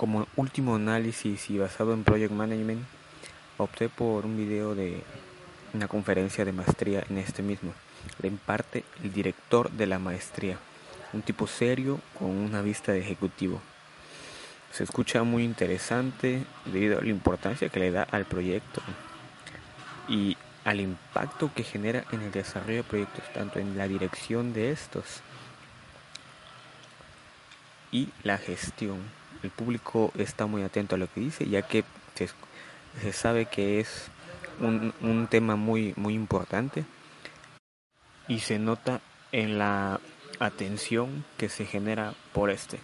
Como último análisis y basado en Project Management, opté por un video de una conferencia de maestría en este mismo. Le imparte el director de la maestría, un tipo serio con una vista de ejecutivo. Se escucha muy interesante debido a la importancia que le da al proyecto y al impacto que genera en el desarrollo de proyectos, tanto en la dirección de estos y la gestión. El público está muy atento a lo que dice, ya que se, sabe que es un, un tema muy, muy importante y se nota en la atención que se genera por este.